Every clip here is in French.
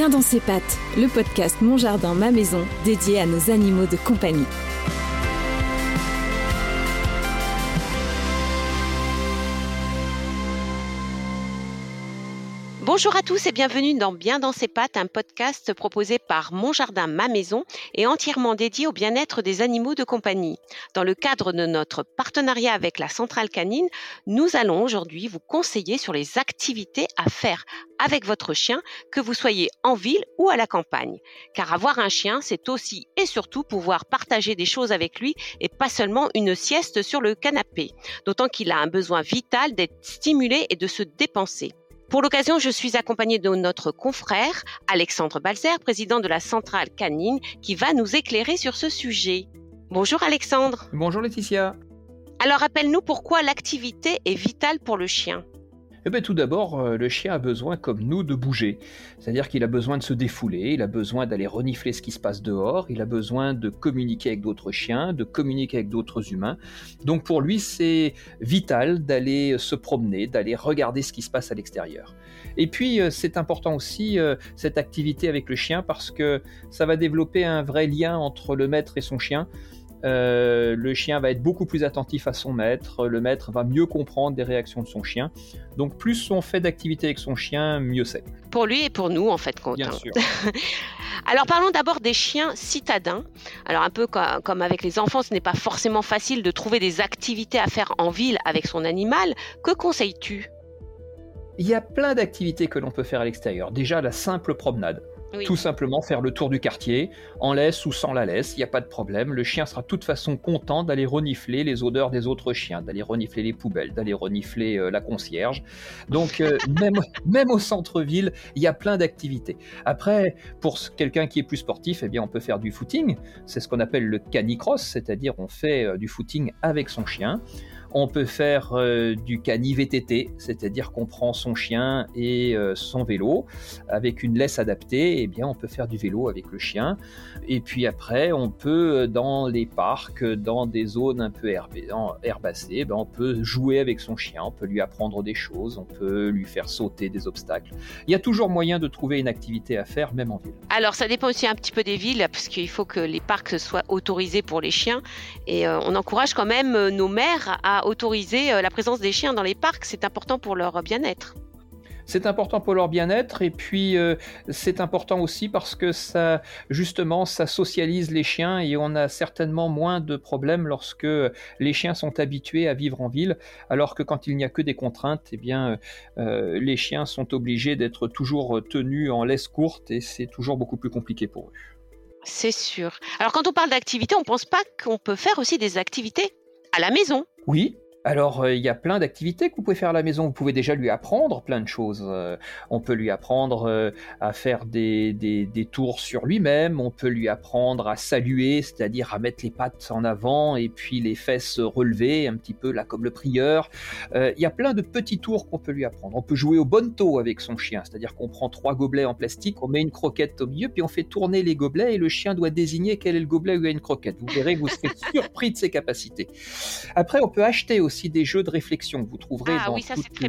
Bien dans ses pattes, le podcast Mon Jardin, ma maison, dédié à nos animaux de compagnie. Bonjour à tous et bienvenue dans Bien dans ses pattes, un podcast proposé par Mon Jardin, ma maison et entièrement dédié au bien-être des animaux de compagnie. Dans le cadre de notre partenariat avec la Centrale Canine, nous allons aujourd'hui vous conseiller sur les activités à faire avec votre chien, que vous soyez en ville ou à la campagne. Car avoir un chien, c'est aussi et surtout pouvoir partager des choses avec lui et pas seulement une sieste sur le canapé. D'autant qu'il a un besoin vital d'être stimulé et de se dépenser. Pour l'occasion, je suis accompagnée de notre confrère Alexandre Balzer, président de la centrale canine, qui va nous éclairer sur ce sujet. Bonjour Alexandre. Bonjour Laetitia. Alors rappelle-nous pourquoi l'activité est vitale pour le chien. Eh bien, tout d'abord, euh, le chien a besoin, comme nous, de bouger. C'est-à-dire qu'il a besoin de se défouler, il a besoin d'aller renifler ce qui se passe dehors, il a besoin de communiquer avec d'autres chiens, de communiquer avec d'autres humains. Donc pour lui, c'est vital d'aller se promener, d'aller regarder ce qui se passe à l'extérieur. Et puis, euh, c'est important aussi, euh, cette activité avec le chien, parce que ça va développer un vrai lien entre le maître et son chien. Euh, le chien va être beaucoup plus attentif à son maître, le maître va mieux comprendre des réactions de son chien. Donc plus on fait d'activité avec son chien, mieux c'est. Pour lui et pour nous, en fait, compte. Bien sûr. Alors parlons d'abord des chiens citadins. Alors un peu comme avec les enfants, ce n'est pas forcément facile de trouver des activités à faire en ville avec son animal. Que conseilles-tu? Il y a plein d'activités que l'on peut faire à l'extérieur. Déjà la simple promenade. Tout simplement faire le tour du quartier, en laisse ou sans la laisse, il n'y a pas de problème. Le chien sera de toute façon content d'aller renifler les odeurs des autres chiens, d'aller renifler les poubelles, d'aller renifler euh, la concierge. Donc euh, même, même au centre-ville, il y a plein d'activités. Après, pour quelqu'un qui est plus sportif, eh bien on peut faire du footing. C'est ce qu'on appelle le canicross, c'est-à-dire on fait euh, du footing avec son chien. On peut faire euh, du cani VTT, c'est-à-dire qu'on prend son chien et euh, son vélo avec une laisse adaptée. Et eh bien, on peut faire du vélo avec le chien. Et puis après, on peut dans les parcs, dans des zones un peu herbacées, ben, on peut jouer avec son chien, on peut lui apprendre des choses, on peut lui faire sauter des obstacles. Il y a toujours moyen de trouver une activité à faire, même en ville. Alors, ça dépend aussi un petit peu des villes, parce qu'il faut que les parcs soient autorisés pour les chiens. Et euh, on encourage quand même nos maires à autoriser euh, la présence des chiens dans les parcs. C'est important pour leur bien-être. C'est important pour leur bien-être et puis euh, c'est important aussi parce que ça justement ça socialise les chiens et on a certainement moins de problèmes lorsque les chiens sont habitués à vivre en ville alors que quand il n'y a que des contraintes eh bien euh, les chiens sont obligés d'être toujours tenus en laisse courte et c'est toujours beaucoup plus compliqué pour eux. C'est sûr. Alors quand on parle d'activité, on ne pense pas qu'on peut faire aussi des activités à la maison. Oui, alors, euh, il y a plein d'activités que vous pouvez faire à la maison. Vous pouvez déjà lui apprendre plein de choses. Euh, on peut lui apprendre euh, à faire des, des, tours sur lui-même. On peut lui apprendre à saluer, c'est-à-dire à mettre les pattes en avant et puis les fesses relevées, un petit peu là comme le prieur. Il y a plein de petits tours qu'on peut lui apprendre. On peut jouer au bonto avec son chien, c'est-à-dire qu'on prend trois gobelets en plastique, on met une croquette au milieu, puis on fait tourner les gobelets et le chien doit désigner quel est le gobelet où il y a une croquette. Vous verrez vous serez surpris de ses capacités. Après, on peut acheter aussi aussi des jeux de réflexion que vous trouverez ah dans,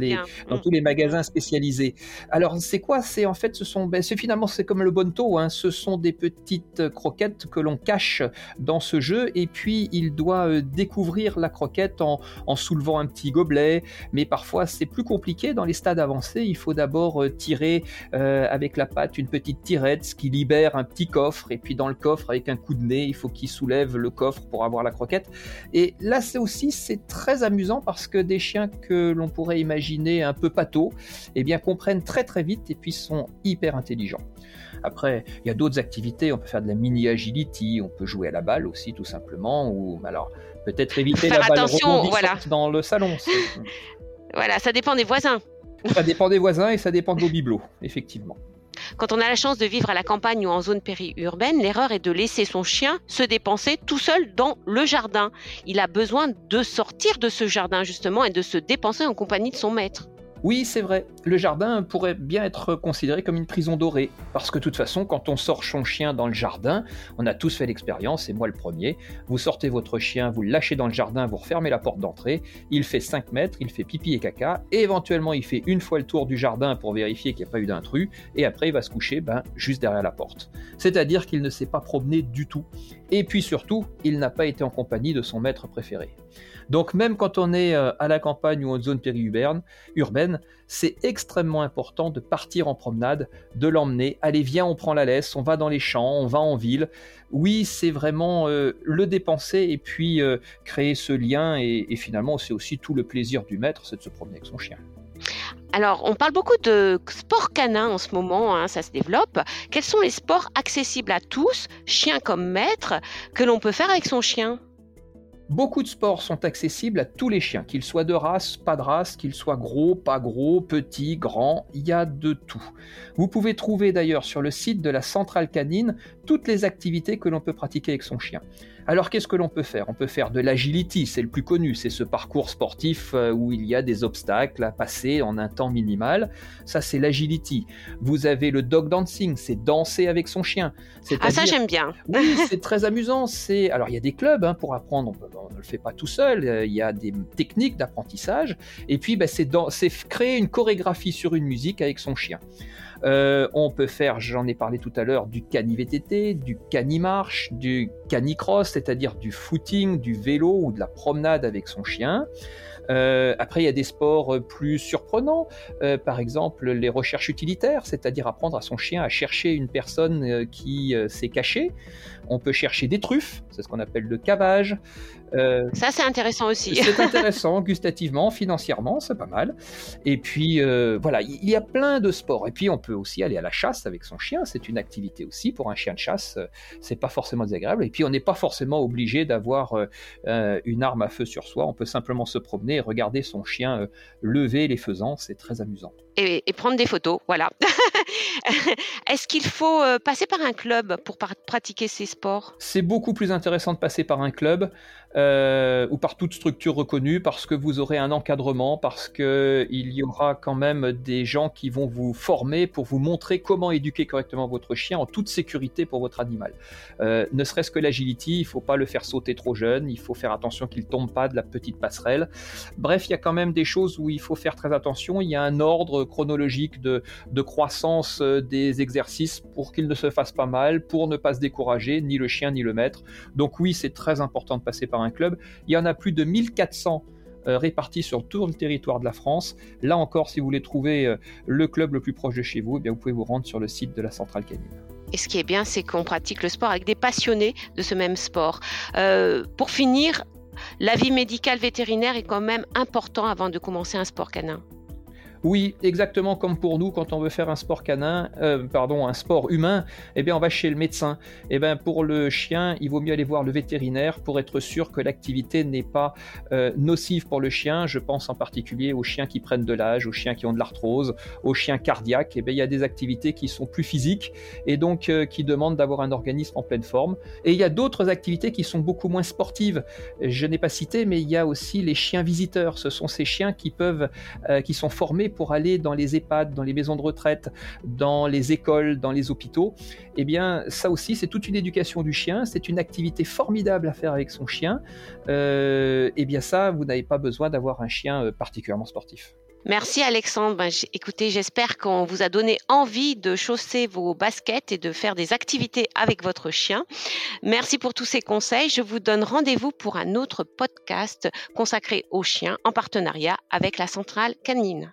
les, dans mm. tous les magasins spécialisés. Alors c'est quoi? C'est en fait ce sont ben, c'est finalement c'est comme le bonto, hein, ce sont des petites croquettes que l'on cache dans ce jeu et puis il doit euh, découvrir la croquette en, en, soulevant un petit gobelet. Mais parfois c'est plus compliqué dans les stades avancés. Il faut d'abord euh, tirer euh, avec la patte une petite tirette, ce qui libère un petit coffre et puis dans le coffre avec un coup de nez il faut qu'il soulève le coffre pour avoir la croquette. Et là c'est aussi c'est très amusant parce que des chiens que l'on pourrait imaginer un peu pato, eh bien comprennent très très vite et puis sont hyper intelligents. Après, il y a d'autres activités, on peut faire de la mini agility, on peut jouer à la balle aussi tout simplement, ou alors peut-être éviter la balle voilà. dans le salon. voilà, ça dépend des voisins. Ça dépend des voisins et ça dépend de vos bibelots, effectivement. Quand on a la chance de vivre à la campagne ou en zone périurbaine, l'erreur est de laisser son chien se dépenser tout seul dans le jardin. Il a besoin de sortir de ce jardin justement et de se dépenser en compagnie de son maître. Oui, c'est vrai, le jardin pourrait bien être considéré comme une prison dorée, parce que de toute façon, quand on sort son chien dans le jardin, on a tous fait l'expérience, et moi le premier, vous sortez votre chien, vous le lâchez dans le jardin, vous refermez la porte d'entrée, il fait 5 mètres, il fait pipi et caca, et éventuellement il fait une fois le tour du jardin pour vérifier qu'il n'y a pas eu d'intrus, et après il va se coucher ben, juste derrière la porte. C'est-à-dire qu'il ne s'est pas promené du tout. Et puis surtout, il n'a pas été en compagnie de son maître préféré. Donc même quand on est euh, à la campagne ou en zone périurbaine, urbaine, c'est extrêmement important de partir en promenade, de l'emmener. Allez, viens, on prend la laisse, on va dans les champs, on va en ville. Oui, c'est vraiment euh, le dépenser et puis euh, créer ce lien. Et, finalement, c'est aussi tout le plaisir du maître, c'est de se promener avec son chien. Alors, on parle beaucoup de sport canin en ce moment, hein, ça se développe. Quels sont les sports accessibles à tous, chien comme maître, que l'on peut faire avec son chien? Beaucoup de sports sont accessibles à tous les chiens, qu'ils soient de race, pas de race, qu'ils soient gros, pas gros, petits, grands, il y a de tout. Vous pouvez trouver d'ailleurs sur le site de la centrale canine toutes les activités que l'on peut pratiquer avec son chien. Alors qu'est-ce que l'on peut faire? On peut faire de l'agility, c'est le plus connu, c'est ce parcours sportif euh, où il y a des obstacles à passer en un temps minimal. Ça c'est l'agility. Vous avez le dog dancing, c'est danser avec son chien. Ah ça j'aime bien. oui, c'est très amusant. C'est alors il y a des clubs hein, pour apprendre. On ne le fait pas tout seul. Euh, il y a des techniques d'apprentissage. Et puis bah, c'est créer une chorégraphie sur une musique avec son chien. Euh, on peut faire, j'en ai parlé tout à l'heure, du cani-VTT, du cani-marche, du c'est-à-dire du footing, du vélo ou de la promenade avec son chien. Euh, après, il y a des sports plus surprenants, euh, par exemple les recherches utilitaires, c'est-à-dire apprendre à son chien à chercher une personne qui s'est cachée. On peut chercher des truffes, c'est ce qu'on appelle le cavage. Euh, ça, c'est intéressant aussi. c'est intéressant, gustativement, financièrement, c'est pas mal. Et puis, euh, voilà, il y a plein de sports. Et puis, on peut aussi aller à la chasse avec son chien. C'est une activité aussi pour un chien de chasse. Euh, c'est pas forcément désagréable. Et puis, on n'est pas forcément obligé d'avoir une arme à feu sur soi. On peut simplement se promener et regarder son chien lever les faisans. C'est très amusant. Et, et, prendre des photos, voilà. Est-ce qu'il faut passer par un club pour pratiquer ces sports? C'est beaucoup plus intéressant de passer par un club euh, ou par toute structure reconnue, parce que vous aurez un encadrement, parce qu'il y aura quand même des gens qui vont vous former pour vous montrer comment éduquer correctement votre chien en toute sécurité pour votre animal. Euh, ne serait-ce que l'agility, il ne faut pas le faire sauter trop jeune, il faut faire attention qu'il ne tombe pas de la petite passerelle. Bref, il y a quand même des choses où il faut faire très attention. Il y a un ordre chronologique de, de croissance euh, des exercices pour qu'il ne se fasse pas mal, pour ne pas se décourager, ni le chien ni le maître. Donc oui, c'est très important de passer par un club. Il y en a plus de 1400 euh, répartis sur tout le territoire de la France. Là encore, si vous voulez trouver euh, le club le plus proche de chez vous, eh bien, vous pouvez vous rendre sur le site de la centrale canine. Et ce qui est bien, c'est qu'on pratique le sport avec des passionnés de ce même sport. Euh, pour finir, l'avis médical vétérinaire est quand même important avant de commencer un sport canin. Oui, exactement comme pour nous quand on veut faire un sport canin, euh, pardon, un sport humain, eh bien on va chez le médecin. Eh bien pour le chien, il vaut mieux aller voir le vétérinaire pour être sûr que l'activité n'est pas euh, nocive pour le chien. Je pense en particulier aux chiens qui prennent de l'âge, aux chiens qui ont de l'arthrose, aux chiens cardiaques. Eh bien il y a des activités qui sont plus physiques et donc euh, qui demandent d'avoir un organisme en pleine forme. Et il y a d'autres activités qui sont beaucoup moins sportives. Je n'ai pas cité, mais il y a aussi les chiens visiteurs. Ce sont ces chiens qui peuvent, qui sont formés pour aller dans les EHPAD, dans les maisons de retraite, dans les écoles, dans les hôpitaux, eh bien ça aussi c'est toute une éducation du chien, c'est une activité formidable à faire avec son chien. Euh, eh bien ça, vous n'avez pas besoin d'avoir un chien euh, particulièrement sportif. Merci Alexandre. Ben, écoutez, j'espère qu'on vous a donné envie de chausser vos baskets et de faire des activités avec votre chien. Merci pour tous ces conseils. Je vous donne rendez-vous pour un autre podcast consacré aux chiens en partenariat avec la centrale canine.